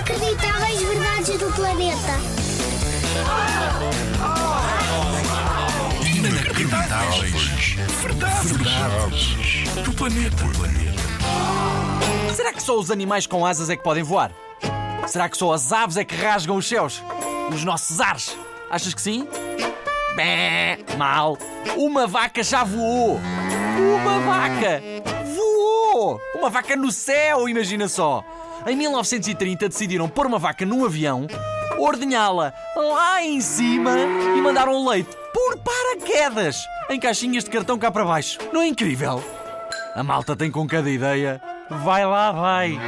Inacreditáveis verdades do planeta. Inacreditáveis. Verdades. Verdades do planeta. Será que só os animais com asas é que podem voar? Será que só as aves é que rasgam os céus? Os nossos ares? Achas que sim? Bé, mal. Uma vaca já voou. Uma vaca voou. Uma vaca no céu, imagina só. Em 1930 decidiram pôr uma vaca num avião, ordenhá-la lá em cima e mandaram leite por paraquedas em caixinhas de cartão cá para baixo. Não é incrível? A malta tem com cada ideia. Vai lá, vai.